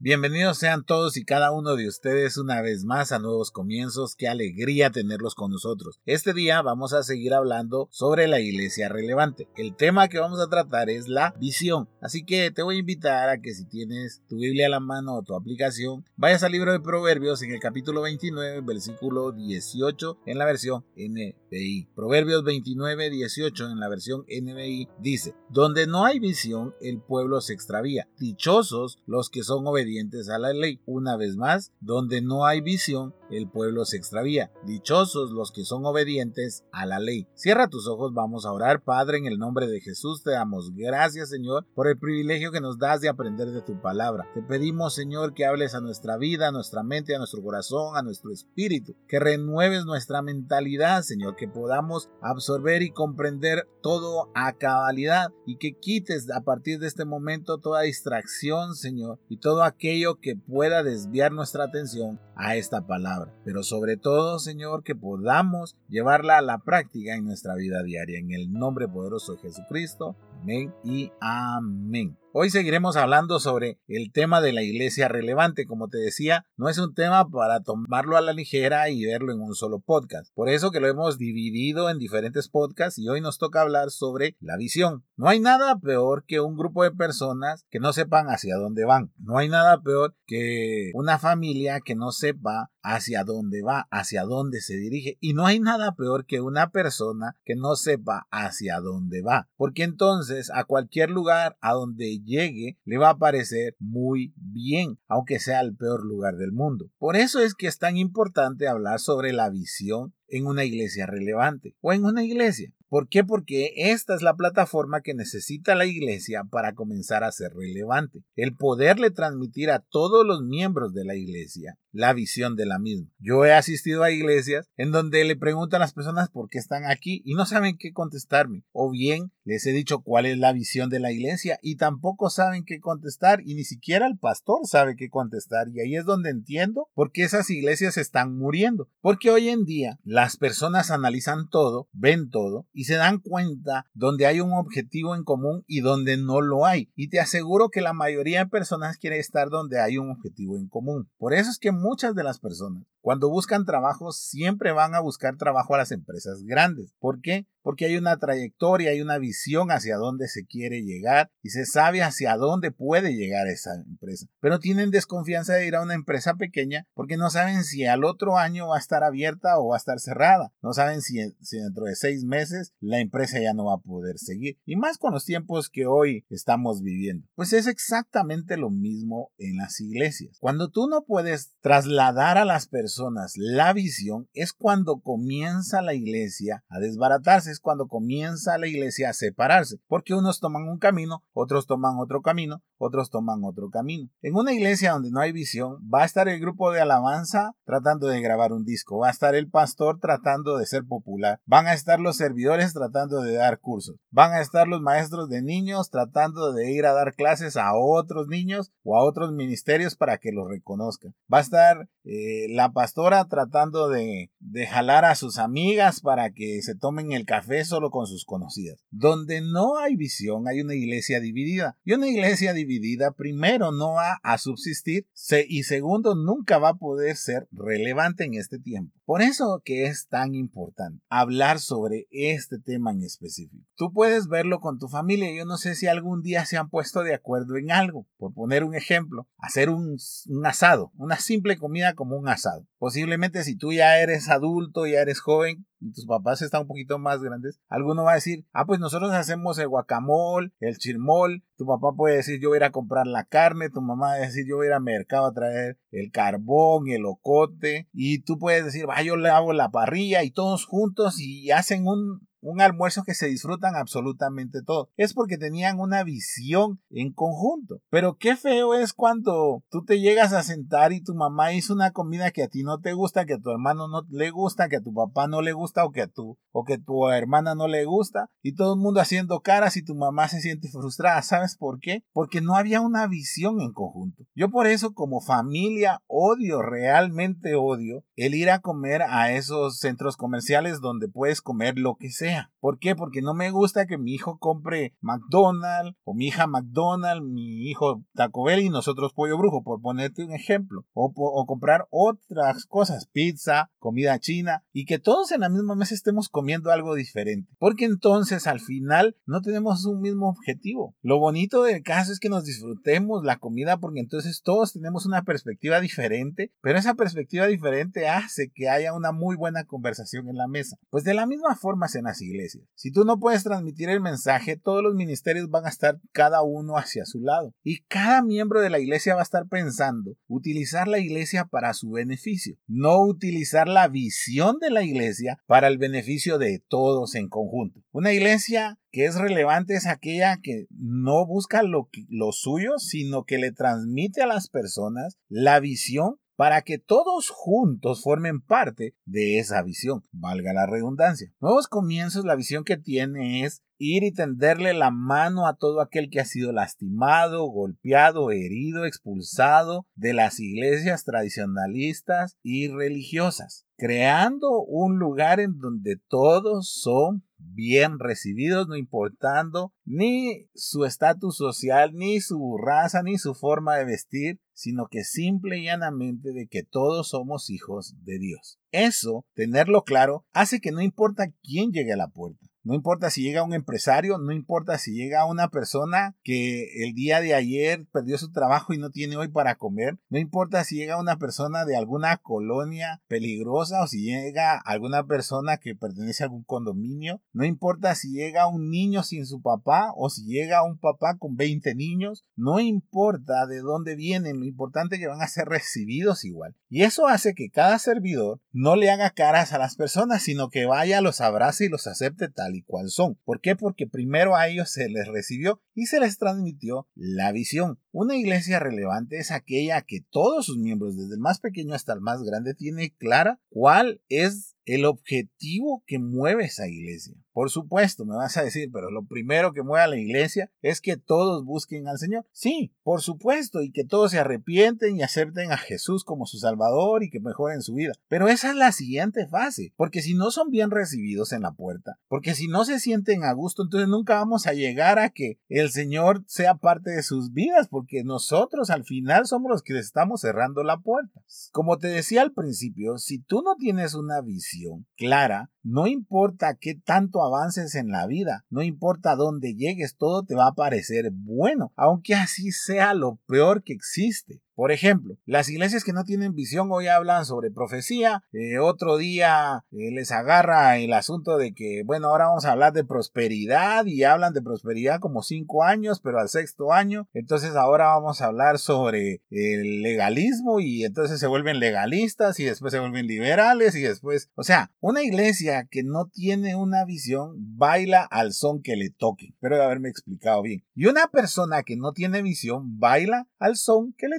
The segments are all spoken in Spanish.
Bienvenidos sean todos y cada uno de ustedes una vez más a Nuevos Comienzos. Qué alegría tenerlos con nosotros. Este día vamos a seguir hablando sobre la iglesia relevante. El tema que vamos a tratar es la visión. Así que te voy a invitar a que si tienes tu Biblia a la mano o tu aplicación, vayas al libro de Proverbios en el capítulo 29, versículo 18 en la versión NBI. Proverbios 29, 18 en la versión NBI dice, Donde no hay visión, el pueblo se extravía. Dichosos los que son obedientes a la ley. Una vez más, donde no hay visión, el pueblo se extravía. Dichosos los que son obedientes a la ley. Cierra tus ojos, vamos a orar. Padre, en el nombre de Jesús te damos gracias, Señor, por el privilegio que nos das de aprender de tu palabra. Te pedimos, Señor, que hables a nuestra vida, a nuestra mente, a nuestro corazón, a nuestro espíritu, que renueves nuestra mentalidad, Señor, que podamos absorber y comprender todo a cabalidad y que quites a partir de este momento toda distracción, Señor, y todo aquello que pueda desviar nuestra atención a esta palabra. Pero sobre todo, Señor, que podamos llevarla a la práctica en nuestra vida diaria. En el nombre poderoso de Jesucristo. Amén y amén. Hoy seguiremos hablando sobre el tema de la iglesia relevante. Como te decía, no es un tema para tomarlo a la ligera y verlo en un solo podcast. Por eso que lo hemos dividido en diferentes podcasts y hoy nos toca hablar sobre la visión. No hay nada peor que un grupo de personas que no sepan hacia dónde van. No hay nada peor que una familia que no sepa hacia dónde va, hacia dónde se dirige. Y no hay nada peor que una persona que no sepa hacia dónde va. Porque entonces a cualquier lugar a donde llegue le va a parecer muy bien, aunque sea el peor lugar del mundo. Por eso es que es tan importante hablar sobre la visión en una iglesia relevante o en una iglesia. ¿Por qué? Porque esta es la plataforma que necesita la iglesia para comenzar a ser relevante. El poderle transmitir a todos los miembros de la iglesia la visión de la misma. Yo he asistido a iglesias en donde le preguntan a las personas por qué están aquí y no saben qué contestarme. O bien les he dicho cuál es la visión de la iglesia y tampoco saben qué contestar y ni siquiera el pastor sabe qué contestar. Y ahí es donde entiendo por qué esas iglesias están muriendo. Porque hoy en día las personas analizan todo, ven todo y se dan cuenta donde hay un objetivo en común y donde no lo hay. Y te aseguro que la mayoría de personas quiere estar donde hay un objetivo en común. Por eso es que muchas de las personas cuando buscan trabajo siempre van a buscar trabajo a las empresas grandes. ¿Por qué? Porque hay una trayectoria, hay una visión hacia dónde se quiere llegar y se sabe hacia dónde puede llegar esa empresa. Pero tienen desconfianza de ir a una empresa pequeña porque no saben si al otro año va a estar abierta o va a estar cerrada. No saben si, si dentro de seis meses la empresa ya no va a poder seguir. Y más con los tiempos que hoy estamos viviendo. Pues es exactamente lo mismo en las iglesias. Cuando tú no puedes trasladar a las personas la visión, es cuando comienza la iglesia a desbaratarse, es cuando comienza la iglesia a separarse, porque unos toman un camino, otros toman otro camino, otros toman otro camino. En una iglesia donde no hay visión, va a estar el grupo de alabanza tratando de grabar un disco, va a estar el pastor tratando de ser popular, van a estar los servidores tratando de dar cursos, van a estar los maestros de niños tratando de ir a dar clases a otros niños o a otros ministerios para que los reconozcan, va a estar eh, la pastora tratando de, de jalar a sus amigas para que se tomen el café solo con sus conocidas. Donde no hay visión, hay una iglesia dividida. Y una iglesia dividida, primero, no va a subsistir y segundo, nunca va a poder ser relevante en este tiempo. Por eso que es tan importante hablar sobre este tema en específico. Tú puedes verlo con tu familia. Yo no sé si algún día se han puesto de acuerdo en algo. Por poner un ejemplo, hacer un, un asado, una simple comida como un asado. Posiblemente si tú ya eres adulto, ya eres joven, y tus papás están un poquito más grandes, alguno va a decir, ah, pues nosotros hacemos el guacamole, el chirmol, tu papá puede decir, yo voy a ir a comprar la carne, tu mamá va a decir, yo voy a ir al mercado a traer el carbón, el ocote, y tú puedes decir, va, yo le hago la parrilla y todos juntos y hacen un, un almuerzo que se disfrutan absolutamente todo. Es porque tenían una visión en conjunto. Pero qué feo es cuando tú te llegas a sentar y tu mamá hizo una comida que a ti no te gusta, que a tu hermano no le gusta, que a tu papá no le gusta o que a tu o que tu hermana no le gusta y todo el mundo haciendo caras y tu mamá se siente frustrada. ¿Sabes por qué? Porque no había una visión en conjunto. Yo por eso como familia odio, realmente odio el ir a comer a esos centros comerciales donde puedes comer lo que sea ¿Por qué? Porque no me gusta que mi hijo compre McDonald's o mi hija McDonald's, mi hijo Taco Bell y nosotros Pollo Brujo, por ponerte un ejemplo. O, o comprar otras cosas, pizza, comida china, y que todos en la misma mesa estemos comiendo algo diferente. Porque entonces al final no tenemos un mismo objetivo. Lo bonito del caso es que nos disfrutemos la comida porque entonces todos tenemos una perspectiva diferente, pero esa perspectiva diferente hace que haya una muy buena conversación en la mesa. Pues de la misma forma es en iglesias. Si tú no puedes transmitir el mensaje, todos los ministerios van a estar cada uno hacia su lado. Y cada miembro de la iglesia va a estar pensando utilizar la iglesia para su beneficio, no utilizar la visión de la iglesia para el beneficio de todos en conjunto. Una iglesia que es relevante es aquella que no busca lo suyo, sino que le transmite a las personas la visión para que todos juntos formen parte de esa visión, valga la redundancia. Nuevos comienzos, la visión que tiene es ir y tenderle la mano a todo aquel que ha sido lastimado, golpeado, herido, expulsado de las iglesias tradicionalistas y religiosas, creando un lugar en donde todos son bien recibidos, no importando ni su estatus social, ni su raza, ni su forma de vestir, sino que simple y llanamente de que todos somos hijos de Dios. Eso, tenerlo claro, hace que no importa quién llegue a la puerta, no importa si llega un empresario, no importa si llega una persona que el día de ayer perdió su trabajo y no tiene hoy para comer, no importa si llega una persona de alguna colonia peligrosa o si llega alguna persona que pertenece a algún condominio, no importa si llega un niño sin su papá o si llega un papá con 20 niños, no importa de dónde vienen, lo importante es que van a ser recibidos igual. Y eso hace que cada servidor no le haga caras a las personas, sino que vaya, los abrace y los acepte tal y cual son. ¿Por qué? Porque primero a ellos se les recibió y se les transmitió la visión. Una iglesia relevante es aquella que todos sus miembros, desde el más pequeño hasta el más grande, tiene clara cuál es el objetivo que mueve esa iglesia. Por supuesto, me vas a decir, pero lo primero que mueve a la iglesia es que todos busquen al Señor. Sí, por supuesto, y que todos se arrepienten y acepten a Jesús como su Salvador y que mejoren su vida. Pero esa es la siguiente fase, porque si no son bien recibidos en la puerta, porque si no se sienten a gusto, entonces nunca vamos a llegar a que el Señor sea parte de sus vidas, porque nosotros al final somos los que les estamos cerrando la puerta. Como te decía al principio, si tú no tienes una visión clara, no importa qué tanto avances en la vida, no importa dónde llegues, todo te va a parecer bueno, aunque así sea lo peor que existe. Por ejemplo, las iglesias que no tienen visión hoy hablan sobre profecía, eh, otro día eh, les agarra el asunto de que, bueno, ahora vamos a hablar de prosperidad y hablan de prosperidad como cinco años, pero al sexto año, entonces ahora vamos a hablar sobre el legalismo y entonces se vuelven legalistas y después se vuelven liberales y después, o sea, una iglesia que no tiene una visión baila al son que le toque. Espero haberme explicado bien. Y una persona que no tiene visión baila al son que le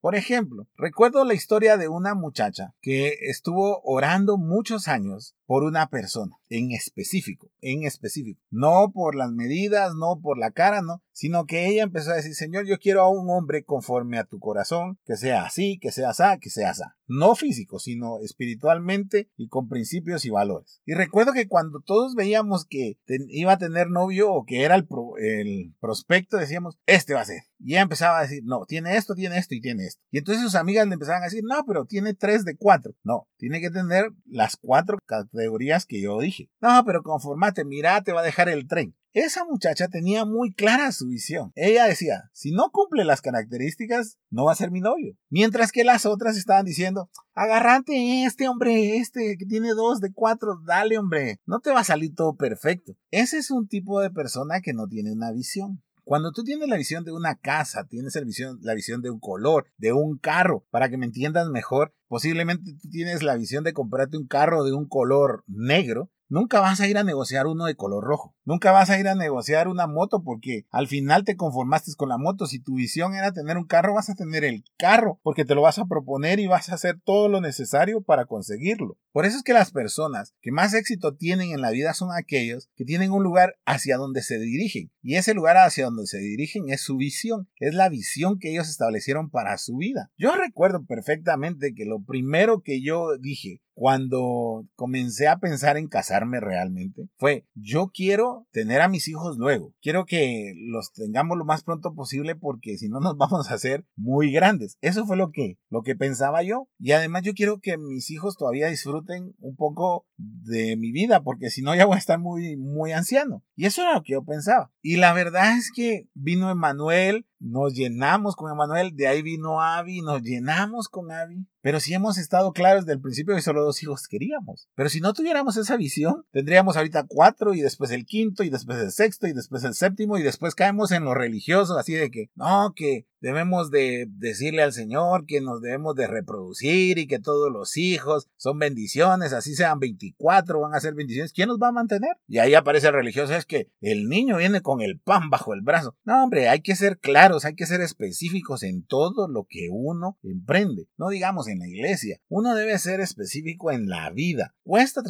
Por ejemplo, recuerdo la historia de una muchacha que estuvo orando muchos años por una persona en específico, en específico. No por las medidas, no por la cara, no, sino que ella empezó a decir, Señor, yo quiero a un hombre conforme a tu corazón, que sea así, que sea así, que sea así. No físico, sino espiritualmente y con principios y valores. Y recuerdo que cuando todos veíamos que iba a tener novio o que era el, el prospecto, decíamos, este va a ser. Y ella empezaba a decir, no, tiene esto, tiene esto y tiene esto. Y entonces sus amigas le empezaban a decir, no, pero tiene tres de cuatro. No, tiene que tener las cuatro categorías que yo dije. No, pero conformate, mira, te va a dejar el tren. Esa muchacha tenía muy clara su visión. Ella decía, si no cumple las características, no va a ser mi novio. Mientras que las otras estaban diciendo, agarrante este hombre, este que tiene dos de cuatro, dale hombre, no te va a salir todo perfecto. Ese es un tipo de persona que no tiene una visión. Cuando tú tienes la visión de una casa, tienes la visión, la visión de un color, de un carro, para que me entiendas mejor, posiblemente tú tienes la visión de comprarte un carro de un color negro, Nunca vas a ir a negociar uno de color rojo. Nunca vas a ir a negociar una moto porque al final te conformaste con la moto. Si tu visión era tener un carro, vas a tener el carro porque te lo vas a proponer y vas a hacer todo lo necesario para conseguirlo. Por eso es que las personas que más éxito tienen en la vida son aquellos que tienen un lugar hacia donde se dirigen. Y ese lugar hacia donde se dirigen es su visión. Es la visión que ellos establecieron para su vida. Yo recuerdo perfectamente que lo primero que yo dije cuando comencé a pensar en casarme realmente fue, yo quiero tener a mis hijos luego, quiero que los tengamos lo más pronto posible porque si no nos vamos a hacer muy grandes. Eso fue lo que, lo que pensaba yo. Y además yo quiero que mis hijos todavía disfruten un poco de mi vida porque si no ya voy a estar muy, muy anciano. Y eso era lo que yo pensaba. Y la verdad es que vino Emanuel, nos llenamos con Emanuel, de ahí vino Avi, nos llenamos con Avi. Pero si hemos estado claros desde el principio que solo dos hijos queríamos. Pero si no tuviéramos esa visión, tendríamos ahorita cuatro y después el quinto y después el sexto y después el séptimo y después caemos en lo religioso, así de que, no, que debemos de decirle al Señor que nos debemos de reproducir y que todos los hijos son bendiciones, así sean 24, van a ser bendiciones. ¿Quién nos va a mantener? Y ahí aparece el religioso, es que el niño viene con el pan bajo el brazo. No, hombre, hay que ser claros, hay que ser específicos en todo lo que uno emprende. No digamos en la iglesia. Uno debe ser específico en la vida. Cuesta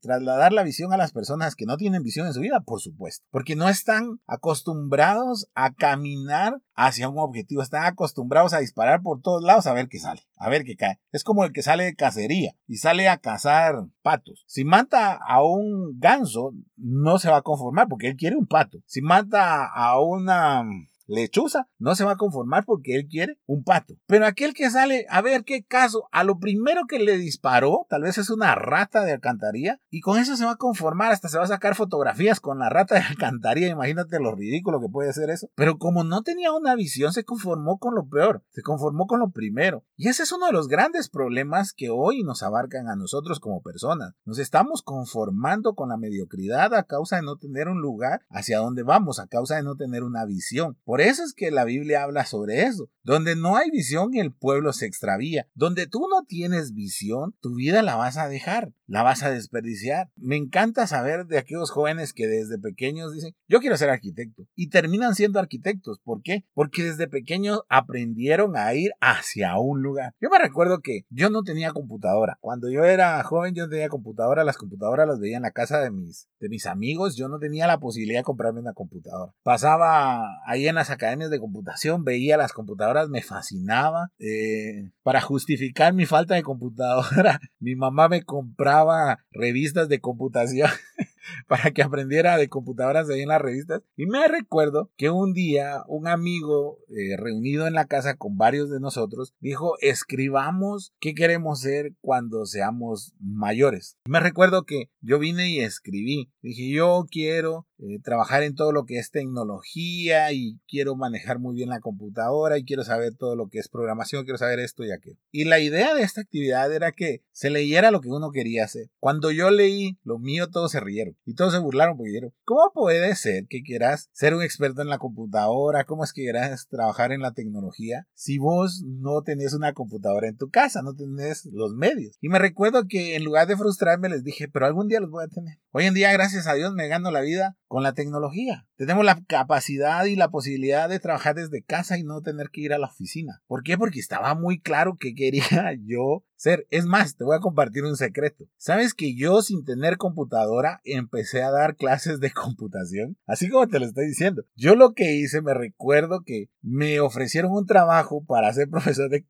trasladar la visión a las personas que no tienen visión en su vida, por supuesto, porque no están acostumbrados a caminar hacia un objetivo, están acostumbrados a disparar por todos lados a ver qué sale, a ver qué cae. Es como el que sale de cacería y sale a cazar patos. Si mata a un ganso, no se va a conformar porque él quiere un pato. Si mata a una lechuza, no se va a conformar porque él quiere un pato. Pero aquel que sale a ver qué caso, a lo primero que le disparó, tal vez es una rata de alcantarilla, y con eso se va a conformar, hasta se va a sacar fotografías con la rata de alcantarilla, imagínate lo ridículo que puede ser eso. Pero como no tenía una visión, se conformó con lo peor, se conformó con lo primero. Y ese es uno de los grandes problemas que hoy nos abarcan a nosotros como personas. Nos estamos conformando con la mediocridad a causa de no tener un lugar hacia donde vamos, a causa de no tener una visión. Eso es que la Biblia habla sobre eso. Donde no hay visión, el pueblo se extravía. Donde tú no tienes visión, tu vida la vas a dejar, la vas a desperdiciar. Me encanta saber de aquellos jóvenes que desde pequeños dicen, yo quiero ser arquitecto. Y terminan siendo arquitectos. ¿Por qué? Porque desde pequeños aprendieron a ir hacia un lugar. Yo me recuerdo que yo no tenía computadora. Cuando yo era joven yo no tenía computadora. Las computadoras las veía en la casa de mis, de mis amigos. Yo no tenía la posibilidad de comprarme una computadora. Pasaba ahí en la academias de computación, veía las computadoras, me fascinaba. Eh, para justificar mi falta de computadora, mi mamá me compraba revistas de computación. para que aprendiera de computadoras ahí en las revistas. Y me recuerdo que un día un amigo eh, reunido en la casa con varios de nosotros dijo, escribamos qué queremos ser cuando seamos mayores. Me recuerdo que yo vine y escribí. Dije, yo quiero eh, trabajar en todo lo que es tecnología y quiero manejar muy bien la computadora y quiero saber todo lo que es programación, quiero saber esto y aquello. Y la idea de esta actividad era que se leyera lo que uno quería hacer. Cuando yo leí lo mío, todos se rieron y todos se burlaron porque dijeron, ¿cómo puede ser que quieras ser un experto en la computadora? ¿Cómo es que quieras trabajar en la tecnología si vos no tenés una computadora en tu casa, no tenés los medios? Y me recuerdo que en lugar de frustrarme les dije, pero algún día los voy a tener. Hoy en día, gracias a Dios, me gano la vida con la tecnología. Tenemos la capacidad y la posibilidad de trabajar desde casa y no tener que ir a la oficina. ¿Por qué? Porque estaba muy claro que quería yo Es más, te voy a compartir un secreto. ¿Sabes que yo sin tener computadora empecé a dar clases de computación? Así como te lo estoy diciendo. Yo lo que hice, me recuerdo que me ofrecieron un trabajo para ser profesor de,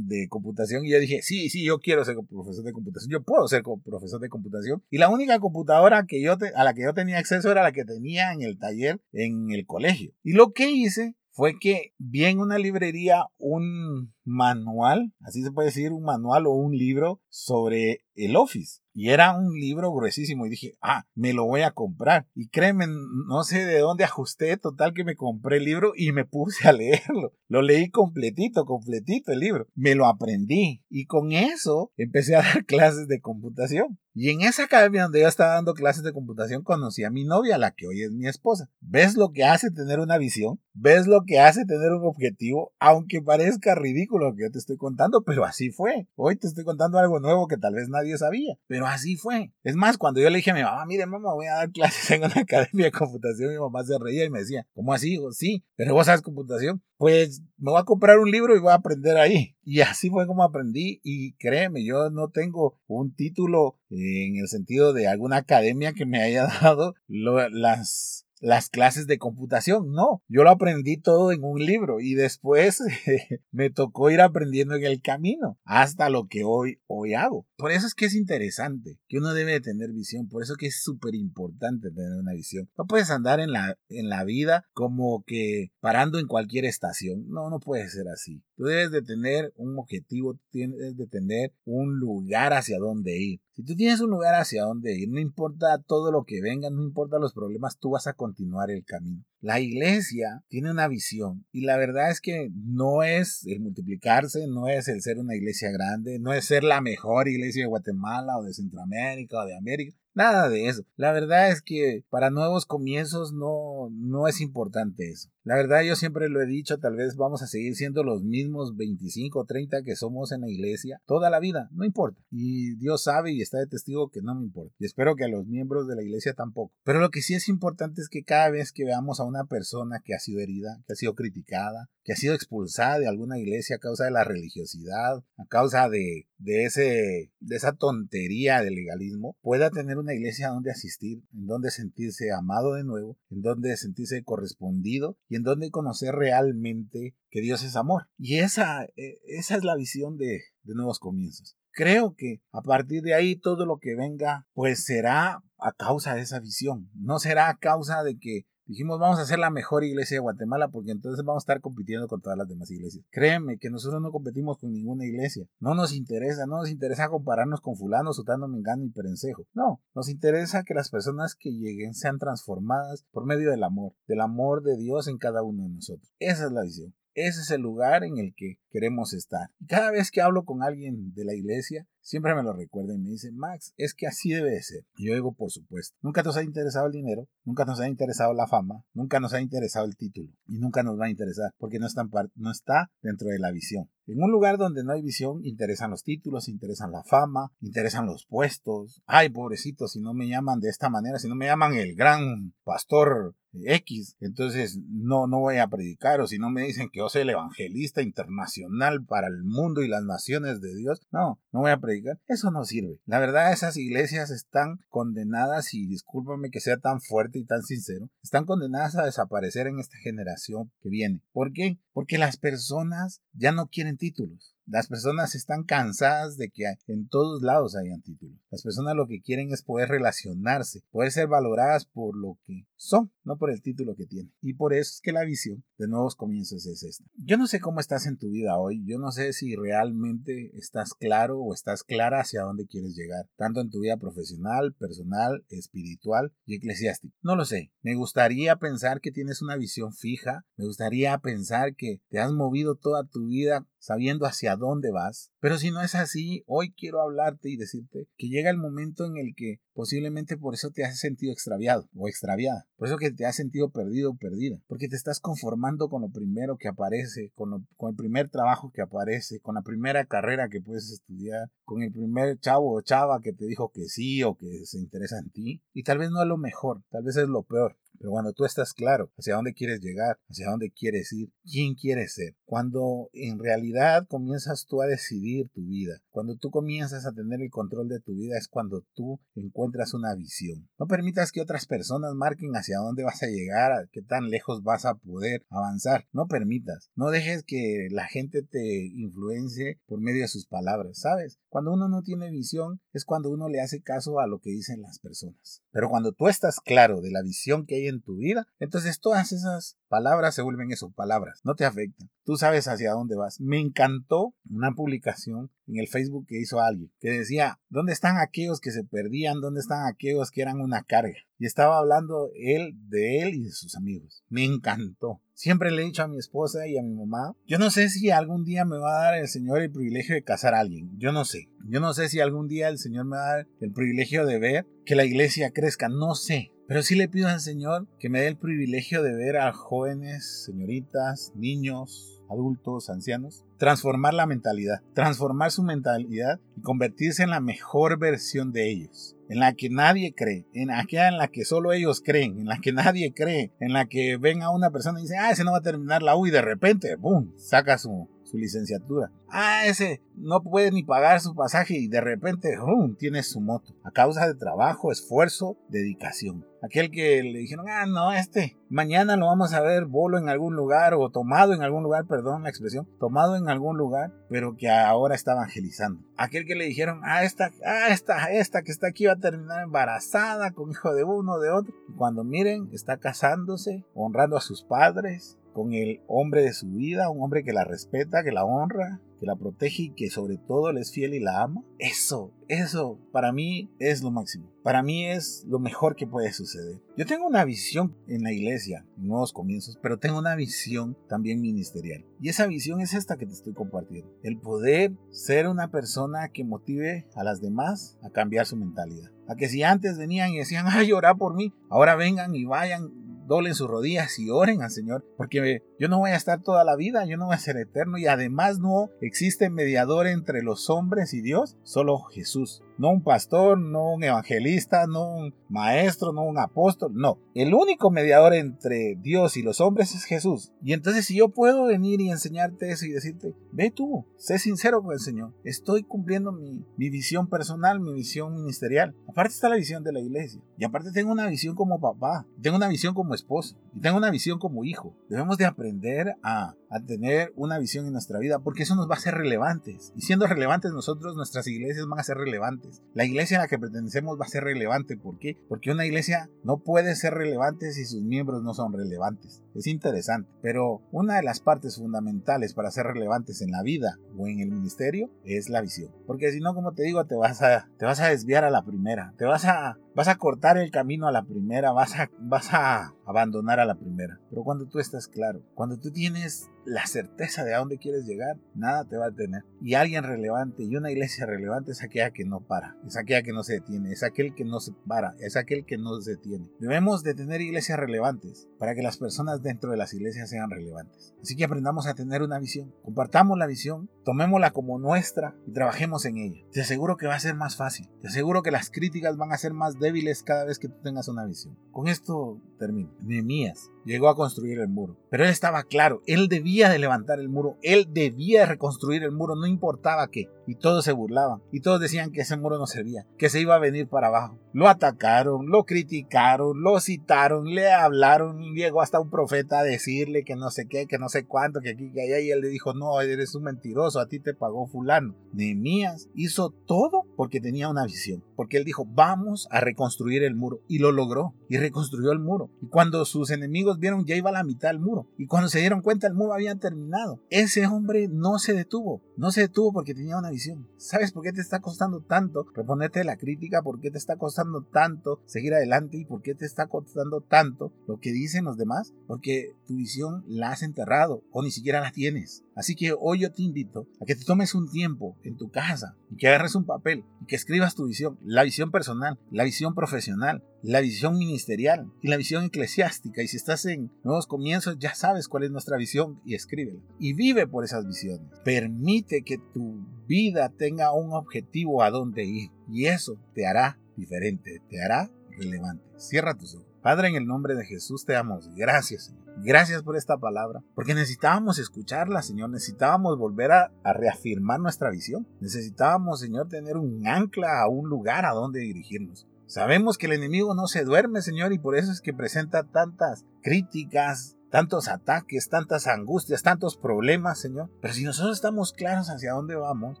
computación y yo dije, sí, sí, yo quiero ser profesor de computación. Yo puedo ser profesor de computación. Y la única computadora que yo a la que yo tenía acceso era la que tenía en el taller en el colegio. Y lo que hice fue que vi en una librería un manual, así se puede decir, un manual o un libro sobre el Office. Y era un libro gruesísimo y dije, ah, me lo voy a comprar. Y créeme, no sé de dónde ajusté, total que me compré el libro y me puse a leerlo. Lo leí completito, completito el libro. Me lo aprendí y con eso empecé a dar clases de computación. Y en esa academia donde yo estaba dando clases de computación conocí a mi novia, la que hoy es mi esposa. ¿Ves lo que hace tener una visión? ¿Ves lo que hace tener un objetivo? Aunque parezca ridículo lo que yo te estoy contando, pero así fue. Hoy te estoy contando algo nuevo que tal vez nadie sabía, pero así fue. Es más, cuando yo le dije a mi mamá, mire mamá, voy a dar clases en una academia de computación, mi mamá se reía y me decía, ¿cómo así? Digo, sí, pero vos sabes computación. Pues me voy a comprar un libro y voy a aprender ahí. Y así fue como aprendí. Y créeme, yo no tengo un título en el sentido de alguna academia que me haya dado las las clases de computación. No, yo lo aprendí todo en un libro y después me tocó ir aprendiendo en el camino hasta lo que hoy, hoy hago. Por eso es que es interesante que uno debe tener visión, por eso que es súper importante tener una visión. No puedes andar en la, en la vida como que parando en cualquier estación. No, no puede ser así. Tú debes de tener un objetivo, tienes de tener un lugar hacia dónde ir. Si tú tienes un lugar hacia dónde ir, no importa todo lo que venga, no importa los problemas, tú vas a continuar el camino. La iglesia tiene una visión y la verdad es que no es el multiplicarse, no es el ser una iglesia grande, no es ser la mejor iglesia de Guatemala o de Centroamérica o de América. Nada de eso. La verdad es que para nuevos comienzos no, no es importante eso. La verdad yo siempre lo he dicho, tal vez vamos a seguir siendo los mismos 25 o 30 que somos en la iglesia toda la vida, no importa. Y Dios sabe y está de testigo que no me importa. Y espero que a los miembros de la iglesia tampoco. Pero lo que sí es importante es que cada vez que veamos a una persona que ha sido herida, que ha sido criticada, que ha sido expulsada de alguna iglesia a causa de la religiosidad, a causa de, de, ese, de esa tontería del legalismo, pueda tener una iglesia donde asistir, en donde sentirse amado de nuevo, en donde sentirse correspondido y en donde conocer realmente que Dios es amor. Y esa, eh, esa es la visión de, de nuevos comienzos. Creo que a partir de ahí todo lo que venga pues será a causa de esa visión, no será a causa de que Dijimos, vamos a hacer la mejor iglesia de Guatemala porque entonces vamos a estar compitiendo con todas las demás iglesias. Créeme que nosotros no competimos con ninguna iglesia. No nos interesa, no nos interesa compararnos con fulano, sutano, mengano y perencejo. No, nos interesa que las personas que lleguen sean transformadas por medio del amor, del amor de Dios en cada uno de nosotros. Esa es la visión. Ese es el lugar en el que queremos estar. Cada vez que hablo con alguien de la iglesia, siempre me lo recuerda y me dice, Max, es que así debe de ser. Y yo digo, por supuesto, nunca nos ha interesado el dinero, nunca nos ha interesado la fama, nunca nos ha interesado el título y nunca nos va a interesar porque no está, no está dentro de la visión. En un lugar donde no hay visión, interesan los títulos, interesan la fama, interesan los puestos. Ay, pobrecito, si no me llaman de esta manera, si no me llaman el gran pastor X, entonces no, no voy a predicar, o si no me dicen que yo soy el evangelista internacional para el mundo y las naciones de Dios, no, no voy a predicar, eso no sirve. La verdad, esas iglesias están condenadas, y discúlpame que sea tan fuerte y tan sincero, están condenadas a desaparecer en esta generación que viene. ¿Por qué? Porque las personas ya no quieren títulos. Las personas están cansadas de que en todos lados hayan títulos. Las personas lo que quieren es poder relacionarse, poder ser valoradas por lo que son, no por el título que tienen. Y por eso es que la visión de nuevos comienzos es esta. Yo no sé cómo estás en tu vida hoy, yo no sé si realmente estás claro o estás clara hacia dónde quieres llegar, tanto en tu vida profesional, personal, espiritual y eclesiástica. No lo sé. Me gustaría pensar que tienes una visión fija, me gustaría pensar que te has movido toda tu vida sabiendo hacia dónde vas. Pero si no es así, hoy quiero hablarte y decirte que llega el momento en el que posiblemente por eso te has sentido extraviado o extraviada, por eso que te has sentido perdido o perdida, porque te estás conformando con lo primero que aparece, con, con el primer trabajo que aparece, con la primera carrera que puedes estudiar, con el primer chavo o chava que te dijo que sí o que se interesa en ti, y tal vez no es lo mejor, tal vez es lo peor, pero cuando tú estás claro hacia dónde quieres llegar, hacia dónde quieres ir, quién quieres ser, cuando en realidad comienzas tú a decidir tu vida, cuando tú comienzas a tener el control de tu vida es cuando tú encuentras una visión. No permitas que otras personas marquen hacia dónde vas a llegar, a qué tan lejos vas a poder avanzar. No permitas. No dejes que la gente te influencie por medio de sus palabras, ¿sabes? Cuando uno no tiene visión es cuando uno le hace caso a lo que dicen las personas. Pero cuando tú estás claro de la visión que hay en tu vida, entonces todas esas palabras se vuelven eso, palabras, no te afectan. Sabes hacia dónde vas. Me encantó una publicación en el Facebook que hizo alguien que decía, ¿dónde están aquellos que se perdían? ¿Dónde están aquellos que eran una carga? Y estaba hablando él de él y de sus amigos. Me encantó. Siempre le he dicho a mi esposa y a mi mamá, yo no sé si algún día me va a dar el Señor el privilegio de casar a alguien. Yo no sé. Yo no sé si algún día el Señor me va a dar el privilegio de ver que la iglesia crezca. No sé. Pero sí le pido al Señor que me dé el privilegio de ver a jóvenes, señoritas, niños, adultos, ancianos, transformar la mentalidad, transformar su mentalidad y convertirse en la mejor versión de ellos, en la que nadie cree, en aquella en la que solo ellos creen, en la que nadie cree, en la que ven a una persona y dicen, ah, ese no va a terminar la U y de repente, ¡boom!, saca su, su licenciatura. Ah, ese no puede ni pagar su pasaje y de repente ¡boom! tiene su moto, a causa de trabajo, esfuerzo, dedicación. Aquel que le dijeron, ah, no, este, mañana lo vamos a ver bolo en algún lugar o tomado en algún lugar, perdón la expresión, tomado en algún lugar, pero que ahora está evangelizando. Aquel que le dijeron, ah, esta, ah, esta, esta que está aquí va a terminar embarazada con hijo de uno, de otro. Cuando miren, está casándose, honrando a sus padres, con el hombre de su vida, un hombre que la respeta, que la honra, que la protege y que sobre todo le es fiel y la ama. Eso, eso para mí es lo máximo. Para mí es lo mejor que puede suceder. Yo tengo una visión en la iglesia, nuevos comienzos, pero tengo una visión también ministerial. Y esa visión es esta que te estoy compartiendo. El poder ser una persona que motive a las demás a cambiar su mentalidad. A que si antes venían y decían, ay, orar por mí, ahora vengan y vayan doblen sus rodillas y oren al Señor, porque yo no voy a estar toda la vida, yo no voy a ser eterno y además no existe mediador entre los hombres y Dios, solo Jesús no un pastor, no un evangelista, no un maestro, no un apóstol, no. El único mediador entre Dios y los hombres es Jesús. Y entonces si yo puedo venir y enseñarte eso y decirte, ve tú, sé sincero con el Señor, estoy cumpliendo mi, visión personal, mi visión ministerial. Aparte está la visión de la iglesia. Y aparte tengo una visión como papá, tengo una visión como esposo y tengo una visión como hijo. Debemos de aprender a, a tener una visión en nuestra vida porque eso nos va a ser relevantes. Y siendo relevantes nosotros, nuestras iglesias van a ser relevantes la iglesia a la que pertenecemos va a ser relevante. ¿Por qué? Porque una iglesia no puede ser relevante si sus miembros no son relevantes. Es interesante. Pero una de las partes fundamentales para ser relevantes en la vida o en el ministerio es la visión. Porque si no, como te digo, te vas a, te vas a desviar a la primera. Te vas a, vas a cortar el camino a la primera. Vas a, vas a abandonar a la primera. Pero cuando tú estás claro, cuando tú tienes la certeza de a dónde quieres llegar, nada te va a detener. Y alguien relevante y una iglesia relevante es aquella que no para, es aquella que no se detiene, es aquel que no se para, es aquel que no se detiene. Debemos de tener iglesias relevantes para que las personas dentro de las iglesias sean relevantes. Así que aprendamos a tener una visión, compartamos la visión, tomémosla como nuestra y trabajemos en ella. Te aseguro que va a ser más fácil, te aseguro que las críticas van a ser más débiles cada vez que tengas una visión. Con esto termino. Nehemías llegó a construir el muro. Pero él estaba claro, él debía de levantar el muro, él debía de reconstruir el muro, no importaba qué. Y todos se burlaban, y todos decían que ese muro no servía, que se iba a venir para abajo. Lo atacaron, lo criticaron, lo citaron, le hablaron, llegó hasta un profeta a decirle que no sé qué, que no sé cuánto, que aquí, que allá, y él le dijo, no, eres un mentiroso, a ti te pagó fulano. Nehemías hizo todo porque tenía una visión, porque él dijo, vamos a reconstruir el muro, y lo logró, y reconstruyó el muro. Y cuando sus enemigos vieron ya iba a la mitad del muro. Y cuando se dieron cuenta el muro había terminado. Ese hombre no se detuvo. No se detuvo porque tenía una visión. ¿Sabes por qué te está costando tanto reponerte la crítica? ¿Por qué te está costando tanto seguir adelante? ¿Y por qué te está costando tanto lo que dicen los demás? Porque tu visión la has enterrado o ni siquiera la tienes. Así que hoy yo te invito a que te tomes un tiempo en tu casa y que agarres un papel y que escribas tu visión, la visión personal, la visión profesional, la visión ministerial y la visión eclesiástica. Y si estás en nuevos comienzos, ya sabes cuál es nuestra visión y escríbela. Y vive por esas visiones. Permite que tu vida tenga un objetivo a dónde ir y eso te hará diferente, te hará relevante. Cierra tus ojos. Padre, en el nombre de Jesús te damos gracias, Señor. Gracias por esta palabra, porque necesitábamos escucharla, Señor. Necesitábamos volver a, reafirmar nuestra visión. Necesitábamos, Señor, tener un ancla a un lugar a donde dirigirnos. Sabemos que el enemigo no se duerme, Señor, y por eso es que presenta tantas críticas, tantos ataques, tantas angustias, tantos problemas, Señor. Pero si nosotros estamos claros hacia dónde vamos,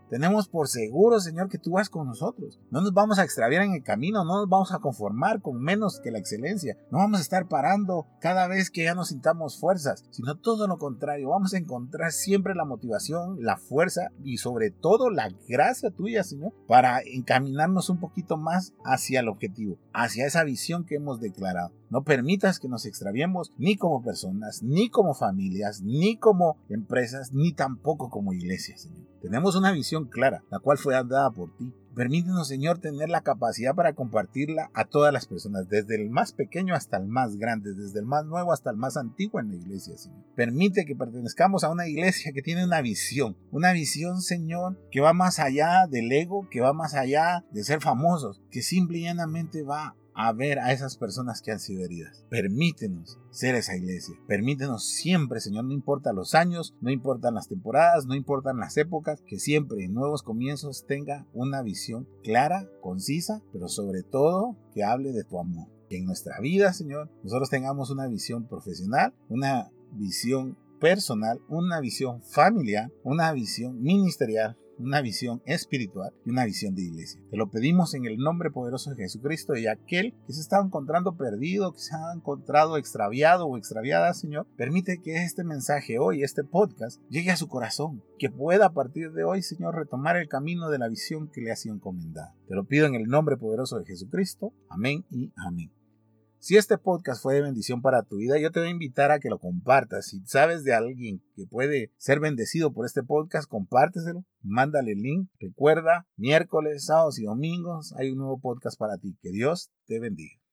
tenemos por seguro, Señor, que tú vas con nosotros. No nos vamos a extraviar en el camino, no nos vamos a conformar con menos que la excelencia. No vamos a estar parando cada vez que ya nos sintamos fuerzas, sino todo lo contrario. Vamos a encontrar siempre la motivación, la fuerza y sobre todo la gracia tuya, Señor, para encaminarnos un poquito más hacia el objetivo, hacia esa visión que hemos declarado. No permitas que nos extraviemos ni como personas, ni como familias, ni como empresas, ni tampoco como iglesias, Señor. Tenemos una visión clara, la cual fue dada por ti. Permítenos, Señor, tener la capacidad para compartirla a todas las personas, desde el más pequeño hasta el más grande, desde el más nuevo hasta el más antiguo en la iglesia, Señor. Permite que pertenezcamos a una iglesia que tiene una visión, una visión, Señor, que va más allá del ego, que va más allá de ser famosos, que simple y llanamente va a ver a esas personas que han sido heridas. Permítenos ser esa iglesia. Permítenos siempre, Señor, no importa los años, no importan las temporadas, no importan las épocas, que siempre en nuevos comienzos tenga una visión clara, concisa, pero sobre todo que hable de tu amor. Que en nuestra vida, Señor, nosotros tengamos una visión profesional, una visión personal, una visión familiar, una visión ministerial, una visión espiritual y una visión de iglesia. Te lo pedimos en el nombre poderoso de Jesucristo y aquel que se estaba encontrando perdido, que se ha encontrado extraviado o extraviada, Señor, permite que este mensaje hoy, este podcast, llegue a su corazón, que pueda a partir de hoy, Señor, retomar el camino de la visión que le ha sido encomendada. Te lo pido en el nombre poderoso de Jesucristo. Amén y amén. Si este podcast fue de bendición para tu vida, yo te voy a invitar a que lo compartas. Si sabes de alguien que puede ser bendecido por este podcast, compárteselo, mándale el link. Recuerda, miércoles, sábados y domingos hay un nuevo podcast para ti. Que Dios te bendiga.